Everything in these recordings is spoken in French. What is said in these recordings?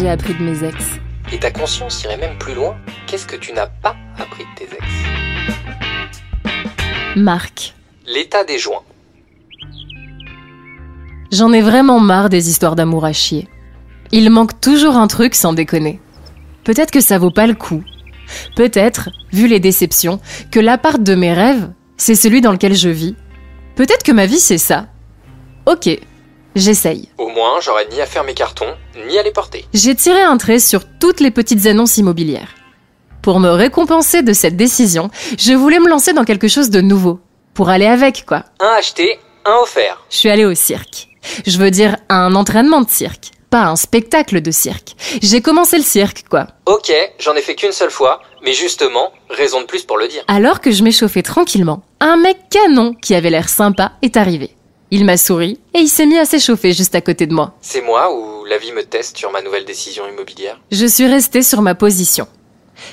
j'ai appris de mes ex Et ta conscience irait même plus loin. Qu'est-ce que tu n'as pas appris de tes ex? Marc. L'état des joints. J'en ai vraiment marre des histoires d'amour à chier. Il manque toujours un truc sans déconner. Peut-être que ça vaut pas le coup. Peut-être, vu les déceptions, que l'appart de mes rêves, c'est celui dans lequel je vis. Peut-être que ma vie c'est ça. Ok, j'essaye. Au moins, j'aurais ni à faire mes cartons, ni à les porter. J'ai tiré un trait sur toutes les petites annonces immobilières. Pour me récompenser de cette décision, je voulais me lancer dans quelque chose de nouveau. Pour aller avec, quoi. Un acheté, un offert. Je suis allée au cirque. Je veux dire un entraînement de cirque, pas un spectacle de cirque. J'ai commencé le cirque, quoi. Ok, j'en ai fait qu'une seule fois, mais justement, raison de plus pour le dire. Alors que je m'échauffais tranquillement, un mec canon qui avait l'air sympa est arrivé. Il m'a souri et il s'est mis à s'échauffer juste à côté de moi. C'est moi ou la vie me teste sur ma nouvelle décision immobilière? Je suis restée sur ma position.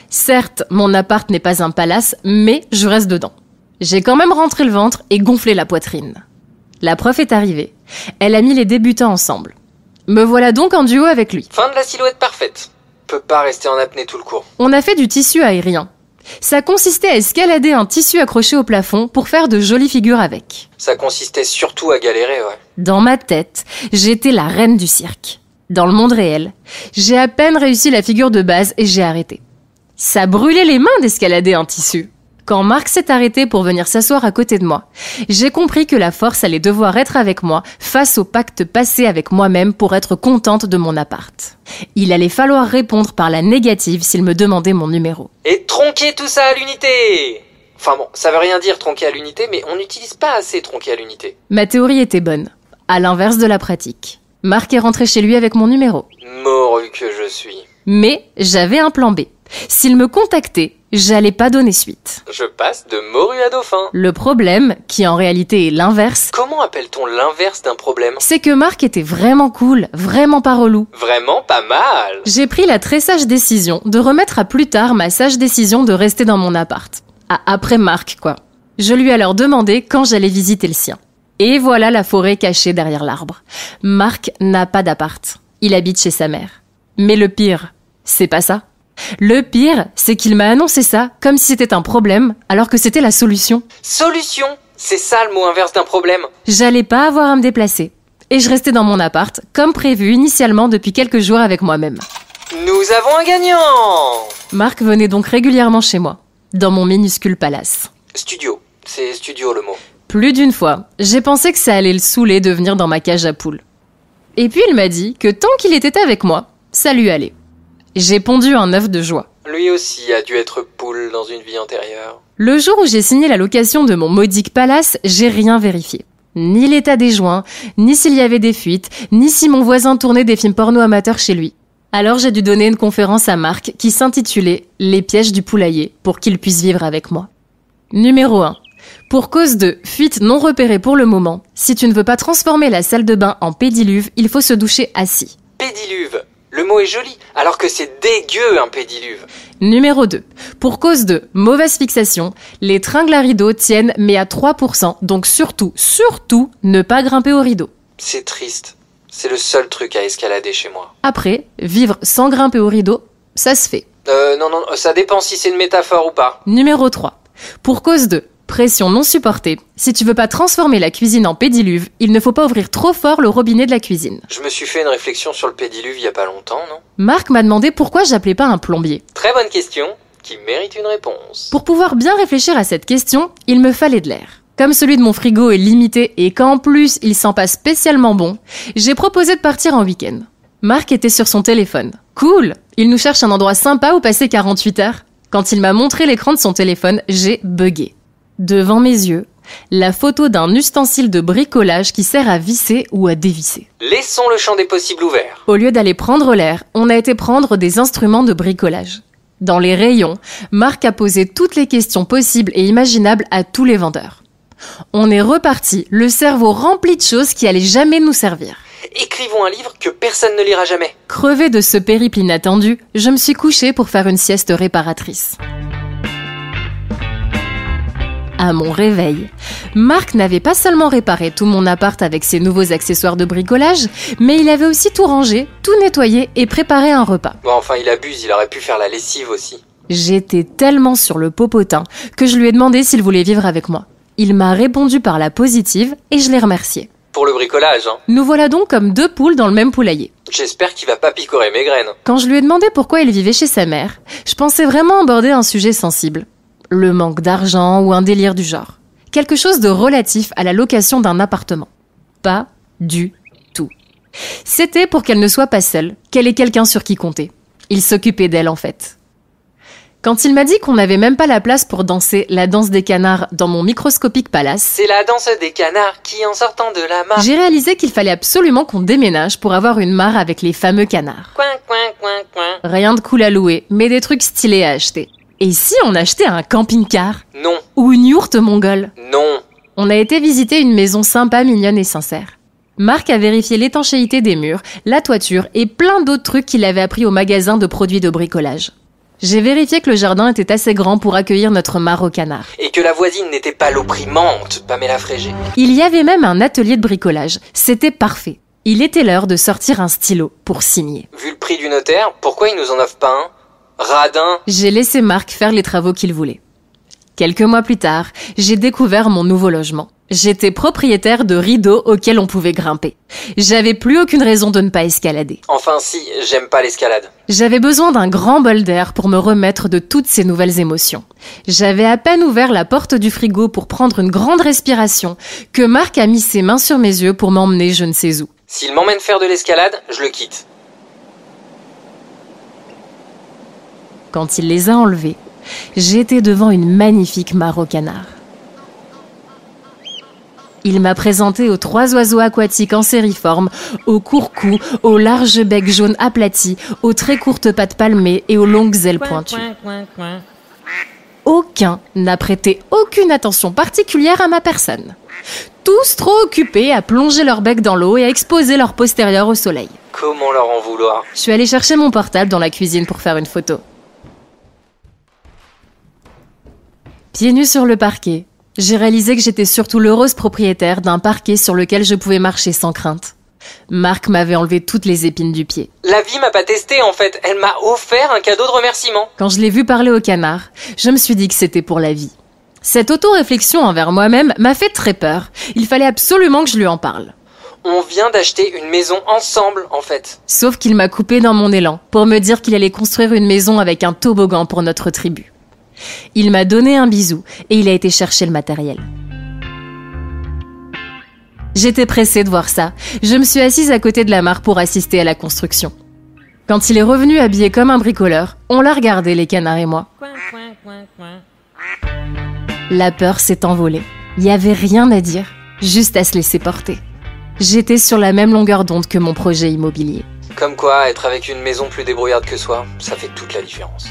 Certes, mon appart n'est pas un palace, mais je reste dedans. J'ai quand même rentré le ventre et gonflé la poitrine. La prof est arrivée. Elle a mis les débutants ensemble. Me voilà donc en duo avec lui. Fin de la silhouette parfaite. Peut pas rester en apnée tout le cours. On a fait du tissu aérien. Ça consistait à escalader un tissu accroché au plafond pour faire de jolies figures avec. Ça consistait surtout à galérer, ouais. Dans ma tête, j'étais la reine du cirque. Dans le monde réel, j'ai à peine réussi la figure de base et j'ai arrêté. Ça brûlait les mains d'escalader un tissu. Quand Marc s'est arrêté pour venir s'asseoir à côté de moi, j'ai compris que la force allait devoir être avec moi face au pacte passé avec moi-même pour être contente de mon appart. Il allait falloir répondre par la négative s'il me demandait mon numéro. Et tronquer tout ça à l'unité Enfin bon, ça veut rien dire tronquer à l'unité, mais on n'utilise pas assez tronquer à l'unité. Ma théorie était bonne, à l'inverse de la pratique. Marc est rentré chez lui avec mon numéro. Morue que je suis. Mais j'avais un plan B. S'il me contactait, j'allais pas donner suite. Je passe de morue à dauphin. Le problème, qui en réalité est l'inverse, Comment appelle-t-on l'inverse d'un problème? c'est que Marc était vraiment cool, vraiment pas relou. Vraiment pas mal. J'ai pris la très sage décision de remettre à plus tard ma sage décision de rester dans mon appart. À après Marc, quoi. Je lui ai alors demandé quand j'allais visiter le sien. Et voilà la forêt cachée derrière l'arbre. Marc n'a pas d'appart. Il habite chez sa mère. Mais le pire, c'est pas ça. Le pire, c'est qu'il m'a annoncé ça comme si c'était un problème, alors que c'était la solution. Solution C'est ça le mot inverse d'un problème. J'allais pas avoir à me déplacer. Et je restais dans mon appart, comme prévu initialement depuis quelques jours avec moi-même. Nous avons un gagnant Marc venait donc régulièrement chez moi, dans mon minuscule palace. Studio. C'est studio le mot. Plus d'une fois, j'ai pensé que ça allait le saouler de venir dans ma cage à poules. Et puis il m'a dit que tant qu'il était avec moi, ça lui allait. J'ai pondu un œuf de joie. Lui aussi a dû être poule dans une vie antérieure. Le jour où j'ai signé la location de mon modique palace, j'ai rien vérifié. Ni l'état des joints, ni s'il y avait des fuites, ni si mon voisin tournait des films porno amateurs chez lui. Alors j'ai dû donner une conférence à Marc qui s'intitulait Les pièges du poulailler pour qu'il puisse vivre avec moi. Numéro 1. Pour cause de fuite non repérée pour le moment, si tu ne veux pas transformer la salle de bain en pédiluve, il faut se doucher assis. Pédiluve. Le mot est joli, alors que c'est dégueu un pédiluve. Numéro 2. Pour cause de mauvaise fixation, les tringles à rideaux tiennent mais à 3%, donc surtout, surtout, ne pas grimper au rideau. C'est triste. C'est le seul truc à escalader chez moi. Après, vivre sans grimper au rideau, ça se fait. Euh, non, non, ça dépend si c'est une métaphore ou pas. Numéro 3. Pour cause de pression non supportée, si tu veux pas transformer la cuisine en pédiluve, il ne faut pas ouvrir trop fort le robinet de la cuisine. Je me suis fait une réflexion sur le pédiluve il y a pas longtemps, non? Marc m'a demandé pourquoi j'appelais pas un plombier. Très bonne question, qui mérite une réponse. Pour pouvoir bien réfléchir à cette question, il me fallait de l'air. Comme celui de mon frigo est limité et qu'en plus il sent pas spécialement bon, j'ai proposé de partir en week-end. Marc était sur son téléphone. Cool Il nous cherche un endroit sympa où passer 48 heures. Quand il m'a montré l'écran de son téléphone, j'ai bugué. Devant mes yeux, la photo d'un ustensile de bricolage qui sert à visser ou à dévisser. Laissons le champ des possibles ouvert. Au lieu d'aller prendre l'air, on a été prendre des instruments de bricolage. Dans les rayons, Marc a posé toutes les questions possibles et imaginables à tous les vendeurs. On est reparti, le cerveau rempli de choses qui allaient jamais nous servir. Écrivons un livre que personne ne lira jamais. Crevé de ce périple inattendu, je me suis couchée pour faire une sieste réparatrice. À mon réveil, Marc n'avait pas seulement réparé tout mon appart avec ses nouveaux accessoires de bricolage, mais il avait aussi tout rangé, tout nettoyé et préparé un repas. Bon, enfin, il abuse, il aurait pu faire la lessive aussi. J'étais tellement sur le popotin que je lui ai demandé s'il voulait vivre avec moi. Il m'a répondu par la positive et je l'ai remercié. Pour le bricolage, hein. Nous voilà donc comme deux poules dans le même poulailler. J'espère qu'il va pas picorer mes graines. Quand je lui ai demandé pourquoi il vivait chez sa mère, je pensais vraiment aborder un sujet sensible. Le manque d'argent ou un délire du genre. Quelque chose de relatif à la location d'un appartement. Pas du tout. C'était pour qu'elle ne soit pas seule, qu'elle ait quelqu'un sur qui compter. Il s'occupait d'elle en fait. Quand il m'a dit qu'on n'avait même pas la place pour danser la danse des canards dans mon microscopique palace, C'est la danse des canards qui, en sortant de la mare... j'ai réalisé qu'il fallait absolument qu'on déménage pour avoir une mare avec les fameux canards. Coin, coin, coin, coin. Rien de cool à louer, mais des trucs stylés à acheter. Et si on achetait un camping-car Non, ou une yourte mongole non. On a été visiter une maison sympa, mignonne et sincère. Marc a vérifié l'étanchéité des murs, la toiture et plein d'autres trucs qu'il avait appris au magasin de produits de bricolage. J'ai vérifié que le jardin était assez grand pour accueillir notre mare au canard. Et que la voisine n'était pas l'opprimante, Pamela Frégé. Il y avait même un atelier de bricolage. C'était parfait. Il était l'heure de sortir un stylo pour signer. Vu le prix du notaire, pourquoi il nous en offre pas un? Radin J'ai laissé Marc faire les travaux qu'il voulait. Quelques mois plus tard, j'ai découvert mon nouveau logement. J'étais propriétaire de rideaux auxquels on pouvait grimper. J'avais plus aucune raison de ne pas escalader. Enfin si, j'aime pas l'escalade. J'avais besoin d'un grand bol d'air pour me remettre de toutes ces nouvelles émotions. J'avais à peine ouvert la porte du frigo pour prendre une grande respiration que Marc a mis ses mains sur mes yeux pour m'emmener je ne sais où. S'il m'emmène faire de l'escalade, je le quitte. Quand il les a enlevés, j'étais devant une magnifique mare au canard. Il m'a présenté aux trois oiseaux aquatiques en sériforme, au court cou, au large bec jaune aplati, aux très courtes pattes palmées et aux longues ailes pointues. Aucun n'a prêté aucune attention particulière à ma personne. Tous trop occupés à plonger leur bec dans l'eau et à exposer leur postérieur au soleil. Comment leur en vouloir? Je suis allée chercher mon portable dans la cuisine pour faire une photo. Pieds nus sur le parquet, j'ai réalisé que j'étais surtout l'heureuse propriétaire d'un parquet sur lequel je pouvais marcher sans crainte. Marc m'avait enlevé toutes les épines du pied. La vie m'a pas testé en fait, elle m'a offert un cadeau de remerciement. Quand je l'ai vu parler au canard, je me suis dit que c'était pour la vie. Cette auto-réflexion envers moi-même m'a fait très peur. Il fallait absolument que je lui en parle. On vient d'acheter une maison ensemble en fait. Sauf qu'il m'a coupé dans mon élan pour me dire qu'il allait construire une maison avec un toboggan pour notre tribu. Il m'a donné un bisou et il a été chercher le matériel. J'étais pressée de voir ça. Je me suis assise à côté de la mare pour assister à la construction. Quand il est revenu habillé comme un bricoleur, on l'a regardé, les canards et moi. La peur s'est envolée. Il n'y avait rien à dire, juste à se laisser porter. J'étais sur la même longueur d'onde que mon projet immobilier. Comme quoi, être avec une maison plus débrouillarde que soi, ça fait toute la différence.